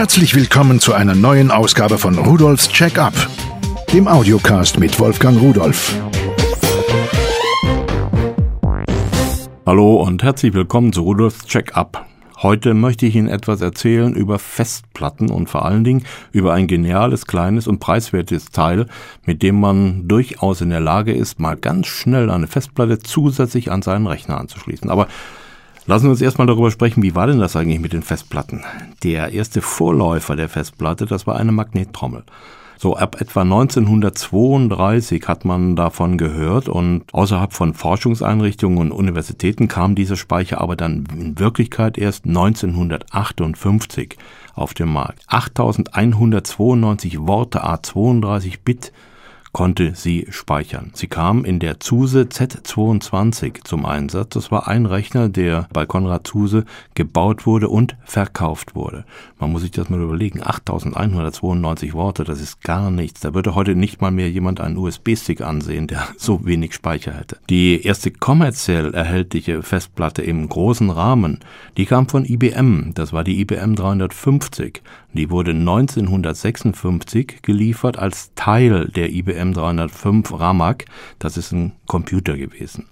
Herzlich willkommen zu einer neuen Ausgabe von Rudolfs Check-up, dem Audiocast mit Wolfgang Rudolf. Hallo und herzlich willkommen zu Rudolfs Check-up. Heute möchte ich Ihnen etwas erzählen über Festplatten und vor allen Dingen über ein geniales, kleines und preiswertes Teil, mit dem man durchaus in der Lage ist, mal ganz schnell eine Festplatte zusätzlich an seinen Rechner anzuschließen. Aber Lassen wir uns erstmal darüber sprechen, wie war denn das eigentlich mit den Festplatten? Der erste Vorläufer der Festplatte, das war eine Magnettrommel. So ab etwa 1932 hat man davon gehört und außerhalb von Forschungseinrichtungen und Universitäten kam dieser Speicher aber dann in Wirklichkeit erst 1958 auf den Markt. 8192 Worte a 32 Bit konnte sie speichern. Sie kam in der Zuse Z22 zum Einsatz. Das war ein Rechner, der bei Konrad Zuse gebaut wurde und verkauft wurde. Man muss sich das mal überlegen. 8192 Worte, das ist gar nichts. Da würde heute nicht mal mehr jemand einen USB-Stick ansehen, der so wenig Speicher hätte. Die erste kommerziell erhältliche Festplatte im großen Rahmen, die kam von IBM. Das war die IBM 350. Die wurde 1956 geliefert als Teil der IBM 305 Ramak. Das ist ein Computer gewesen.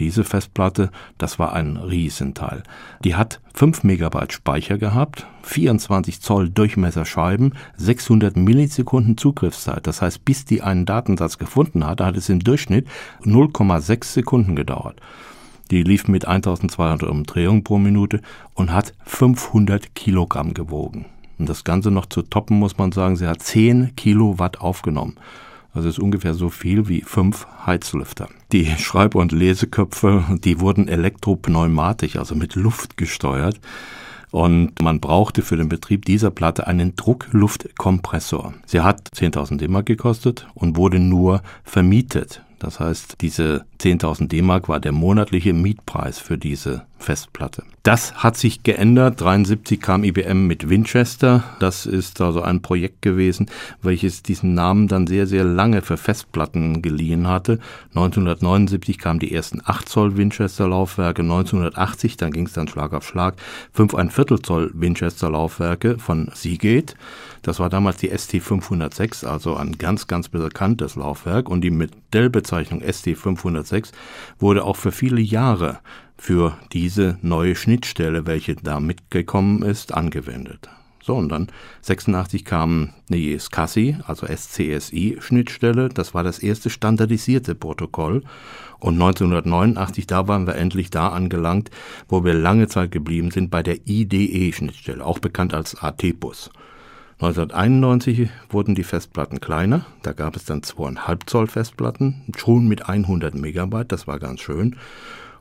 Diese Festplatte, das war ein Riesenteil. Die hat 5 Megabyte Speicher gehabt, 24 Zoll Durchmesserscheiben, 600 Millisekunden Zugriffszeit. Das heißt, bis die einen Datensatz gefunden hat, hat es im Durchschnitt 0,6 Sekunden gedauert. Die lief mit 1200 Umdrehungen pro Minute und hat 500 Kilogramm gewogen. Um das Ganze noch zu toppen, muss man sagen, sie hat 10 Kilowatt aufgenommen. Also ist ungefähr so viel wie fünf Heizlüfter. Die Schreib- und Leseköpfe, die wurden elektropneumatisch, also mit Luft gesteuert. Und man brauchte für den Betrieb dieser Platte einen Druckluftkompressor. Sie hat 10.000 D-Mark gekostet und wurde nur vermietet. Das heißt, diese 10.000 D-Mark war der monatliche Mietpreis für diese Festplatte. Das hat sich geändert. 73 kam IBM mit Winchester. Das ist also ein Projekt gewesen, welches diesen Namen dann sehr, sehr lange für Festplatten geliehen hatte. 1979 kamen die ersten 8 Zoll Winchester Laufwerke. 1980, dann ging es dann Schlag auf Schlag, 5 ein Viertel Zoll Winchester Laufwerke von Seagate. Das war damals die ST506, also ein ganz, ganz bekanntes Laufwerk. Und die Modellbezeichnung ST506 wurde auch für viele Jahre für diese neue Schnittstelle, welche da mitgekommen ist, angewendet. So, und dann 86 kam die SCSI, also SCSI-Schnittstelle. Das war das erste standardisierte Protokoll. Und 1989, da waren wir endlich da angelangt, wo wir lange Zeit geblieben sind, bei der IDE-Schnittstelle, auch bekannt als AT-Bus. 1991 wurden die Festplatten kleiner. Da gab es dann 2,5 Zoll Festplatten, schon mit 100 Megabyte. Das war ganz schön.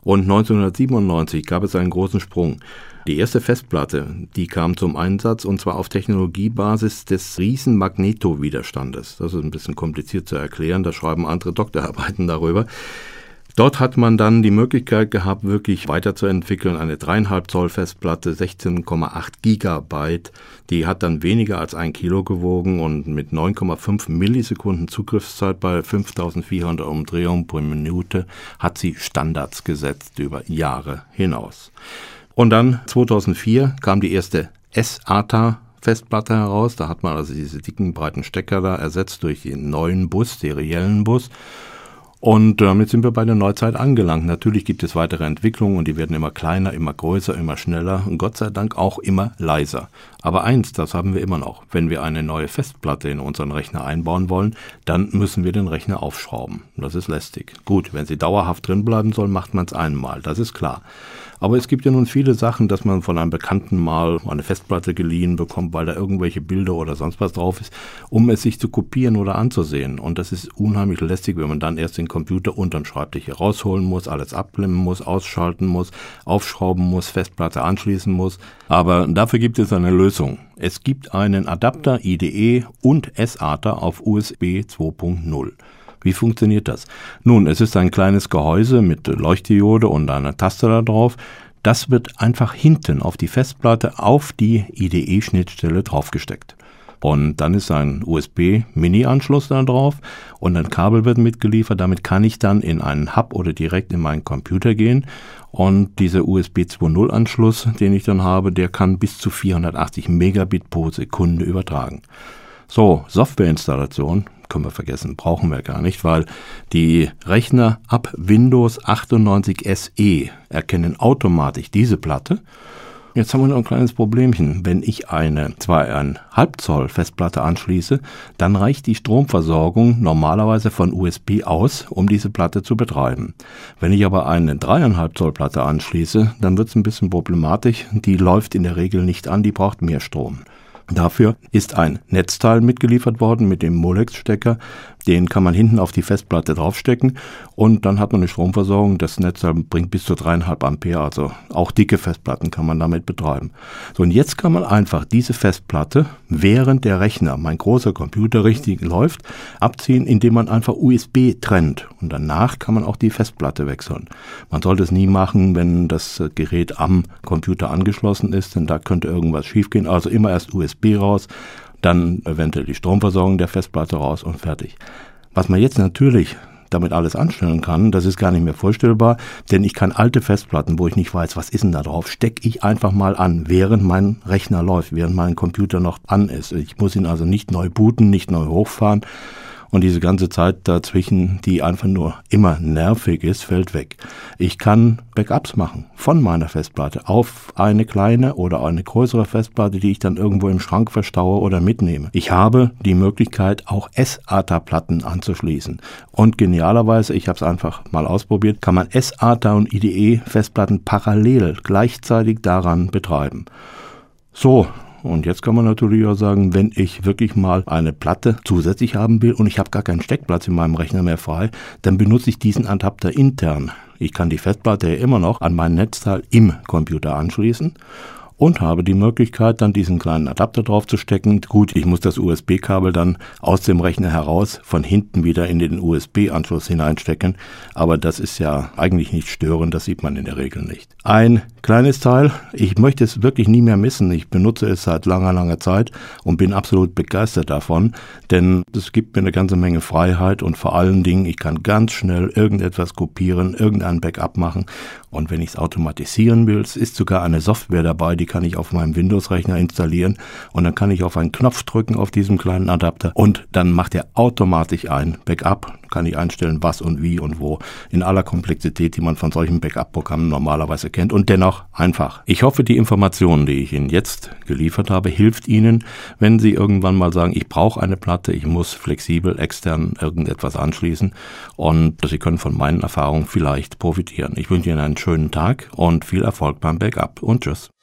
Und 1997 gab es einen großen Sprung. Die erste Festplatte, die kam zum Einsatz und zwar auf Technologiebasis des riesen Magnetowiderstandes. Das ist ein bisschen kompliziert zu erklären, da schreiben andere Doktorarbeiten darüber. Dort hat man dann die Möglichkeit gehabt, wirklich weiterzuentwickeln. Eine dreieinhalb Zoll Festplatte, 16,8 Gigabyte. Die hat dann weniger als ein Kilo gewogen und mit 9,5 Millisekunden Zugriffszeit bei 5400 Umdrehungen pro Minute hat sie Standards gesetzt über Jahre hinaus. Und dann 2004 kam die erste S-ATA Festplatte heraus. Da hat man also diese dicken, breiten Stecker da ersetzt durch den neuen Bus, seriellen Bus. Und damit sind wir bei der Neuzeit angelangt. Natürlich gibt es weitere Entwicklungen und die werden immer kleiner, immer größer, immer schneller und Gott sei Dank auch immer leiser. Aber eins, das haben wir immer noch. Wenn wir eine neue Festplatte in unseren Rechner einbauen wollen, dann müssen wir den Rechner aufschrauben. Das ist lästig. Gut, wenn sie dauerhaft drin bleiben soll, macht man es einmal. Das ist klar. Aber es gibt ja nun viele Sachen, dass man von einem Bekannten mal eine Festplatte geliehen bekommt, weil da irgendwelche Bilder oder sonst was drauf ist, um es sich zu kopieren oder anzusehen. Und das ist unheimlich lästig, wenn man dann erst den Computer unterm Schreibtisch hier rausholen muss, alles abklemmen muss, ausschalten muss, aufschrauben muss, Festplatte anschließen muss. Aber dafür gibt es eine Lösung. Es gibt einen Adapter IDE und SATA auf USB 2.0. Wie funktioniert das? Nun, es ist ein kleines Gehäuse mit Leuchtdiode und einer Taste da drauf. Das wird einfach hinten auf die Festplatte auf die IDE-Schnittstelle draufgesteckt. Und dann ist ein USB-Mini-Anschluss da drauf und ein Kabel wird mitgeliefert. Damit kann ich dann in einen Hub oder direkt in meinen Computer gehen. Und dieser USB 2.0 Anschluss, den ich dann habe, der kann bis zu 480 Megabit pro Sekunde übertragen. So, Softwareinstallation können wir vergessen, brauchen wir gar nicht, weil die Rechner ab Windows 98 SE erkennen automatisch diese Platte. Jetzt haben wir noch ein kleines Problemchen. Wenn ich eine 2,5 Zoll Festplatte anschließe, dann reicht die Stromversorgung normalerweise von USB aus, um diese Platte zu betreiben. Wenn ich aber eine 3,5 Zoll Platte anschließe, dann wird es ein bisschen problematisch. Die läuft in der Regel nicht an, die braucht mehr Strom. Dafür ist ein Netzteil mitgeliefert worden mit dem Molex-Stecker. Den kann man hinten auf die Festplatte draufstecken und dann hat man eine Stromversorgung. Das Netzteil bringt bis zu dreieinhalb Ampere, also auch dicke Festplatten kann man damit betreiben. So, und jetzt kann man einfach diese Festplatte, während der Rechner, mein großer Computer richtig läuft, abziehen, indem man einfach USB trennt. Und danach kann man auch die Festplatte wechseln. Man sollte es nie machen, wenn das Gerät am Computer angeschlossen ist, denn da könnte irgendwas schiefgehen. Also immer erst USB raus, dann eventuell die Stromversorgung der Festplatte raus und fertig. Was man jetzt natürlich damit alles anstellen kann, das ist gar nicht mehr vorstellbar, denn ich kann alte Festplatten, wo ich nicht weiß, was ist denn da drauf, stecke ich einfach mal an, während mein Rechner läuft, während mein Computer noch an ist. Ich muss ihn also nicht neu booten, nicht neu hochfahren, und diese ganze Zeit dazwischen, die einfach nur immer nervig ist, fällt weg. Ich kann Backups machen von meiner Festplatte auf eine kleine oder eine größere Festplatte, die ich dann irgendwo im Schrank verstaue oder mitnehme. Ich habe die Möglichkeit, auch SATA-Platten anzuschließen. Und genialerweise, ich habe es einfach mal ausprobiert, kann man SATA und IDE-Festplatten parallel gleichzeitig daran betreiben. So, und jetzt kann man natürlich auch sagen, wenn ich wirklich mal eine Platte zusätzlich haben will und ich habe gar keinen Steckplatz in meinem Rechner mehr frei, dann benutze ich diesen Adapter intern. Ich kann die Festplatte ja immer noch an mein Netzteil im Computer anschließen und habe die Möglichkeit, dann diesen kleinen Adapter drauf zu stecken. Gut, ich muss das USB-Kabel dann aus dem Rechner heraus von hinten wieder in den USB-Anschluss hineinstecken, aber das ist ja eigentlich nicht störend, das sieht man in der Regel nicht. Ein kleines Teil, ich möchte es wirklich nie mehr missen. Ich benutze es seit langer, langer Zeit und bin absolut begeistert davon, denn es gibt mir eine ganze Menge Freiheit und vor allen Dingen, ich kann ganz schnell irgendetwas kopieren, irgendein Backup machen und wenn ich es automatisieren will, es ist sogar eine Software dabei, die kann ich auf meinem Windows-Rechner installieren und dann kann ich auf einen Knopf drücken auf diesem kleinen Adapter und dann macht er automatisch ein Backup. Kann ich einstellen, was und wie und wo in aller Komplexität, die man von solchen Backup-Programmen normalerweise kennt und dennoch einfach. Ich hoffe, die Informationen, die ich Ihnen jetzt geliefert habe, hilft Ihnen, wenn Sie irgendwann mal sagen, ich brauche eine Platte, ich muss flexibel extern irgendetwas anschließen und Sie können von meinen Erfahrungen vielleicht profitieren. Ich wünsche Ihnen einen schönen Tag und viel Erfolg beim Backup und tschüss.